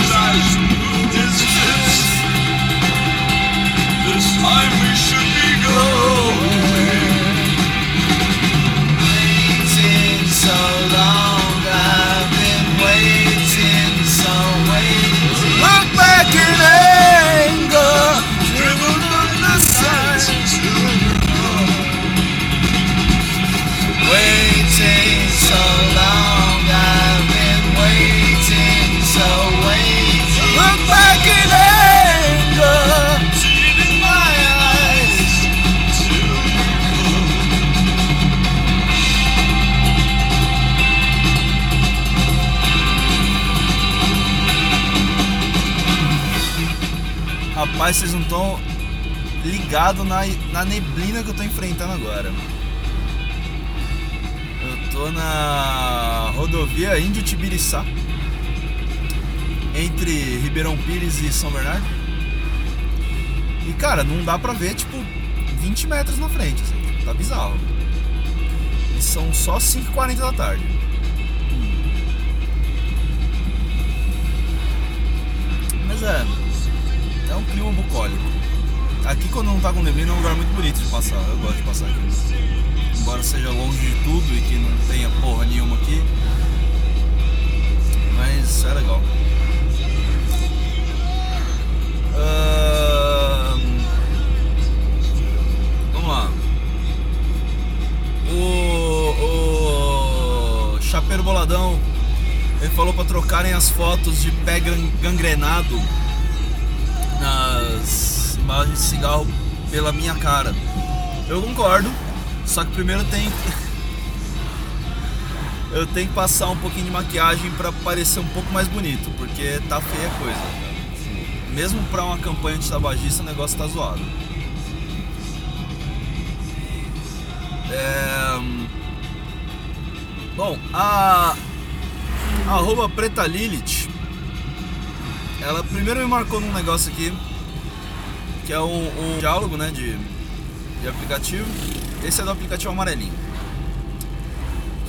life. Mas vocês não estão ligados na, na neblina que eu tô enfrentando agora. Eu tô na rodovia Índio Tibiriçá. Entre Ribeirão Pires e São Bernardo. E cara, não dá pra ver, tipo, 20 metros na frente, assim. Tá bizarro. E são só 5h40 da tarde. Mas é. É um clima bucólico. Aqui quando não tá com neblina é um lugar muito bonito de passar. Eu gosto de passar aqui. Embora seja longe de tudo e que não tenha porra nenhuma aqui. Mas é legal. Ahn, Vamos lá. O, o Chapeiro Boladão ele falou pra trocarem as fotos de pé gangrenado imagens de cigarro pela minha cara. Eu concordo, só que primeiro tem eu tenho que passar um pouquinho de maquiagem pra parecer um pouco mais bonito, porque tá feia a coisa. Mesmo pra uma campanha de tabagista, o negócio tá zoado. É... Bom, a a arroba Preta Lilith, ela primeiro me marcou num negócio aqui, que é um, diálogo, né, de, de aplicativo. Esse é do aplicativo amarelinho.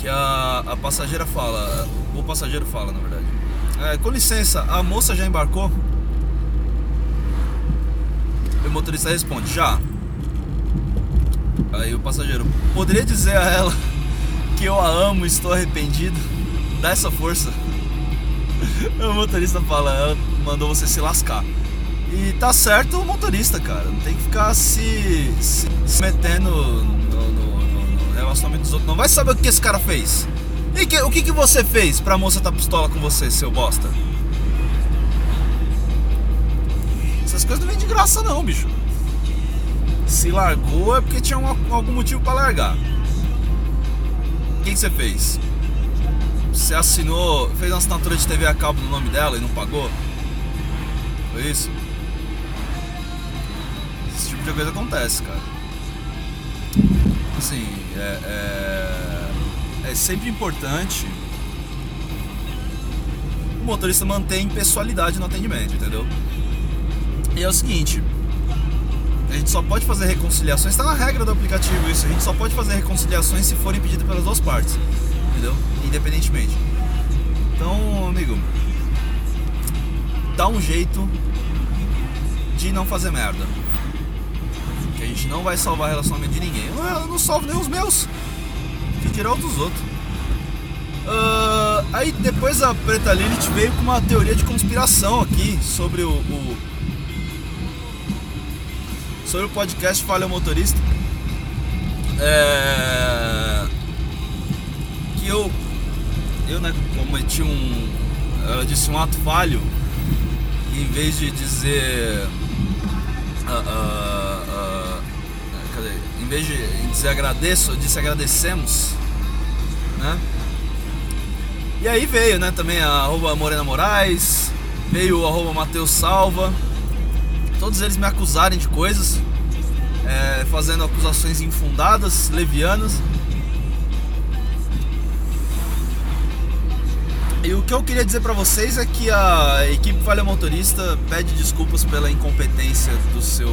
Que a, a passageira fala, o passageiro fala, na verdade. É, com licença, a moça já embarcou? E o motorista responde, já. Aí o passageiro, poderia dizer a ela que eu a amo estou arrependido? Dá essa força. O motorista fala, ela mandou você se lascar. E tá certo o motorista, cara. Não tem que ficar se, se, se metendo no, no- no- no relacionamento dos outros. Não vai saber o que esse cara fez. E que- o que, que você fez pra moça tá pistola com você, seu bosta? Essas coisas não vêm de graça não, bicho. Se largou é porque tinha um- algum motivo pra largar. O que, que você fez? Você assinou, fez uma assinatura de TV a cabo no nome dela e não pagou? Foi isso? Tipo de coisa acontece, cara. Assim, é, é, é sempre importante o motorista manter impessoalidade no atendimento, entendeu? E é o seguinte, a gente só pode fazer reconciliações, está na regra do aplicativo isso, a gente só pode fazer reconciliações se forem pedidas pelas duas partes, entendeu? Independentemente. Então, amigo, dá um jeito de não fazer merda. Que a gente não vai salvar relacionamento de ninguém. Eu, eu não salvo nem os meus. Que tirar os dos outros. Ah, aí depois a Preta Lilith veio com uma teoria de conspiração aqui sobre o, o- sobre o podcast Falha o Motorista. É, que eu eu né, cometi um ela disse um ato falho em vez de dizer cadê? em vez de dizer né? E aí veio né também a arroba Morena Moraes veio o arroba Salva. Todos eles me acusarem de coisas é, fazendo acusações infundadas levianas. E o que eu queria dizer pra vocês é que a equipe Falha Motorista pede desculpas pela incompetência do seu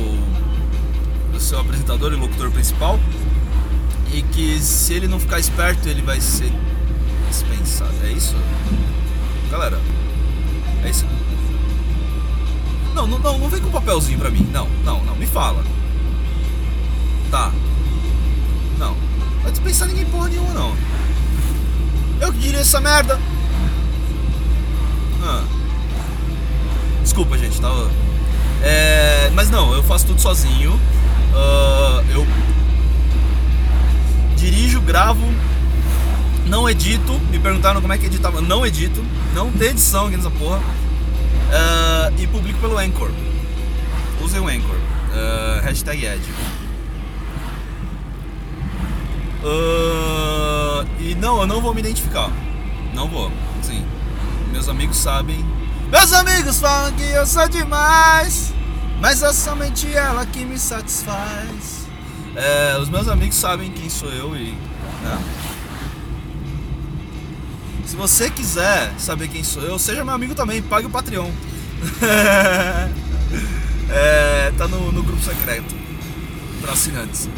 seu apresentador e locutor principal e que se ele não ficar esperto ele vai ser dispensado. É isso? Galera, é isso. Não, não, não, não vem com papelzinho pra mim. Não, não, não, me fala. Tá. Não. Vai dispensar ninguém porra nenhuma não. Eu que diria essa merda. Ah. Desculpa, gente, tava. É, mas não, eu faço tudo sozinho. Ah, eu dirijo, gravo, não edito. Me perguntaram como é que editava. Não edito, não tem edição aqui nessa porra. Ah, e publico pelo Anchor. Usem o Anchor. Ah, hashtag Ed. Ah, e não, eu não vou me identificar. Não vou. Sim. Meus amigos sabem. Meus amigos falam que eu sou demais. Mas é somente ela que me satisfaz. É, os meus amigos sabem quem sou eu e. Né? Se você quiser saber quem sou eu, seja meu amigo também, pague o Patreon. é, tá no, no grupo secreto para assinantes.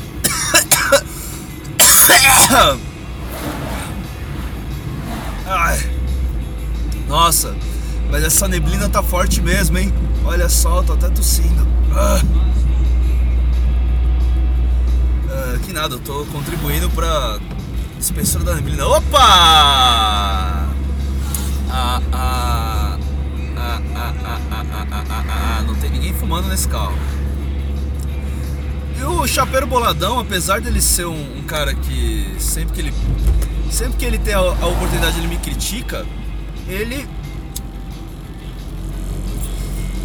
Ai. Nossa, mas essa neblina tá forte mesmo, hein? Olha só, eu tô até tossindo. Ah. Ah, que nada, eu tô contribuindo pra espessura da neblina. Opa! Ah, ah, ah, ah, ah, ah, ah, ah, não tem ninguém fumando nesse carro. E o Chapeiro Boladão, apesar dele ser um, um cara que sempre que ele sempre que ele tem a, a oportunidade ele me critica, ele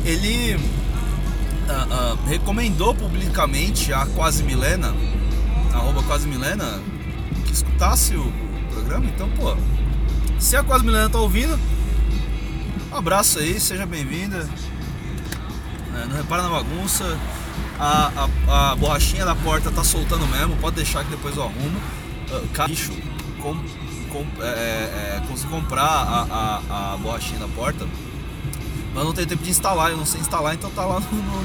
ele uh, uh, recomendou publicamente a Quase Milena, arroba Quase Milena, que escutasse o programa. Então, pô, se a Quase Milena tá ouvindo, um abraço aí, seja bem-vinda. É, não repara na bagunça. A, a, a, borrachinha da porta tá soltando mesmo, pode deixar que depois eu arrumo. Uh, com, com, é, é, é, consegui comprar a, a, a borrachinha da porta mas não tenho tempo de instalar, eu não sei instalar, então tá lá no. no, no,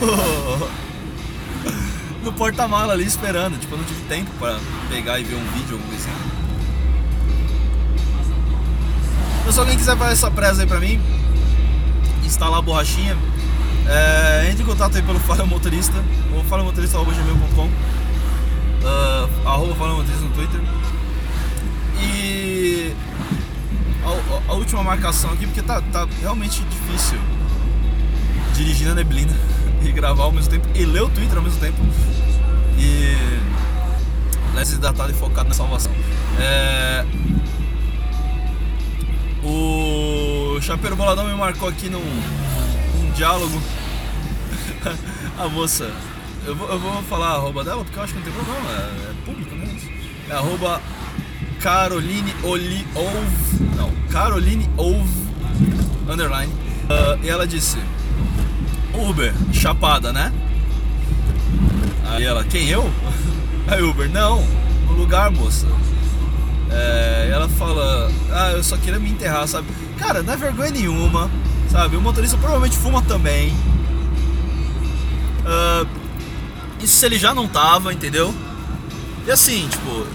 no, no, no porta-mala ali esperando. Tipo, eu não tive tempo para pegar e ver um vídeo, alguma coisa assim. Se alguém quiser fazer essa presa aí pra mim, instalar a borrachinha, é, entre em contato aí pelo Fala Motorista, ou falamotorista.gmail.com, uh, arroba Fala Motorista no Twitter. E última marcação aqui, porque tá, tá realmente difícil dirigir na neblina e gravar ao mesmo tempo e ler o Twitter ao mesmo tempo. E lesse hidratado e focado na salvação. É... O Chapeiro Boladão me marcou aqui num, num diálogo. a moça, eu vou, eu vou falar a arroba dela porque eu acho que não tem problema, é, é público, né? É arroba Caroline Oli Ove. Não, Caroline Ove underline. Uh, e ela disse: Uber, chapada, né? Aí ela, quem eu? Aí Uber, não, no lugar, moça. É, ela fala, ah, eu só queria me enterrar, sabe? Cara, não é vergonha nenhuma, sabe? O motorista provavelmente fuma também. Uh, isso se ele já não tava, entendeu? E assim, tipo,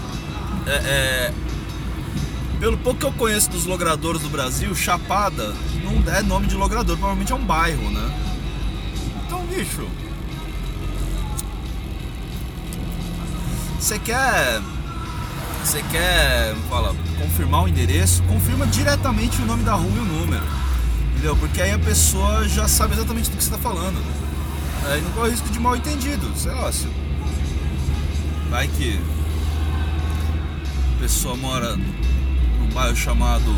é, é, pelo pouco que eu conheço dos logradores do Brasil, Chapada não é nome de logrador, provavelmente é um bairro, né? Então, bicho. Você quer. Você quer. Fala, confirmar o endereço? Confirma diretamente o nome da rua e o número. Entendeu? Porque aí a pessoa já sabe exatamente do que você está falando. Aí não corre risco de mal entendido. Sei lá, se. Vai que pessoa mora num bairro chamado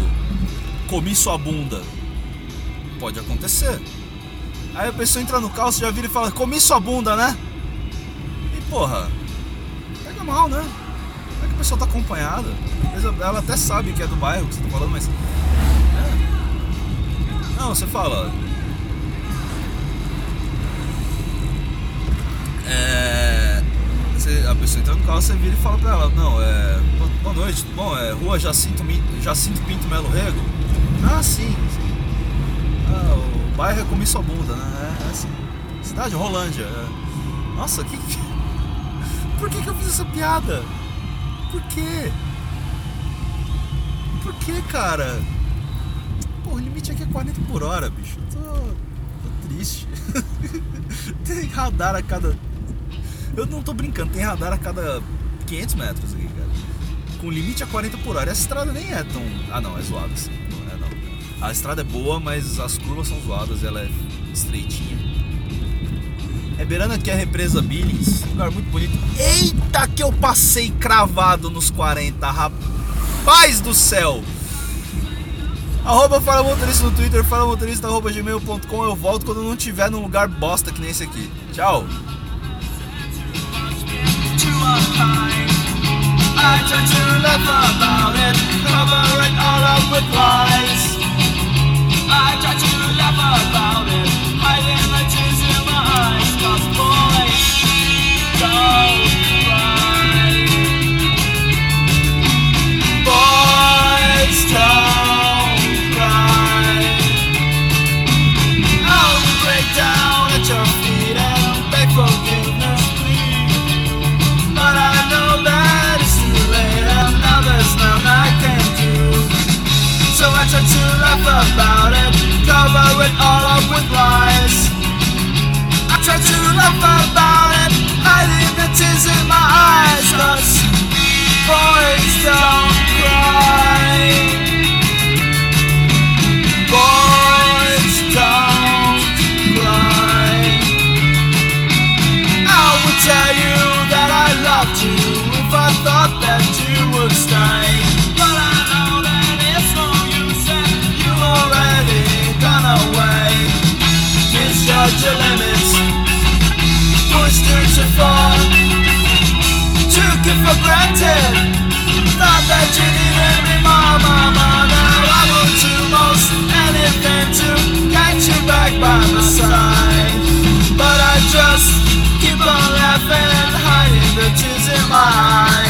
Comi Sua Bunda. Pode acontecer. Aí a pessoa entra no carro, você já vira e fala, comi sua bunda, né? E porra, pega mal, né? É que a pessoa tá acompanhada. Ela até sabe que é do bairro que você tá falando, mas. É. Não, você fala. É você, a pessoa entra no carro, você vira e fala pra ela, não, é. Boa noite, tudo bom? É rua Jacinto, Jacinto Pinto Melo Rego? Ah, sim, sim. Ah, o bairro é comi sua bunda, né? É, é assim. Cidade Rolândia. É. Nossa, que. Por que, que eu fiz essa piada? Por quê? Por que, cara? Pô, o limite aqui é 40 por hora, bicho. Eu tô, tô triste. Tem radar a cada eu não tô brincando, tem radar a cada 500 metros aqui. Com limite a 40 por hora. Essa estrada nem é tão. Ah, não, é zoada assim. Não é, não. A estrada é boa, mas as curvas são zoadas, ela é estreitinha. É beirando aqui a represa Billings, lugar muito bonito. Eita, que eu passei cravado nos 40, rapaz do céu! Arroba Motorista no Twitter, fala motorista arroba gmail.com. Eu volto quando não tiver num lugar bosta que nem esse aqui. Tchau! I tend to laugh about it, cover it all up with lies. I try to laugh about it, hiding the tears in my eyes, cause boys, go. To laugh about it, cover it all up with lies. I try to laugh about it, hiding the tears in my eyes, cause for granted. Thought that you needed me more, more, more Now I will do most anything to catch you back by my side. But I just keep on laughing and hiding the tears in my eyes.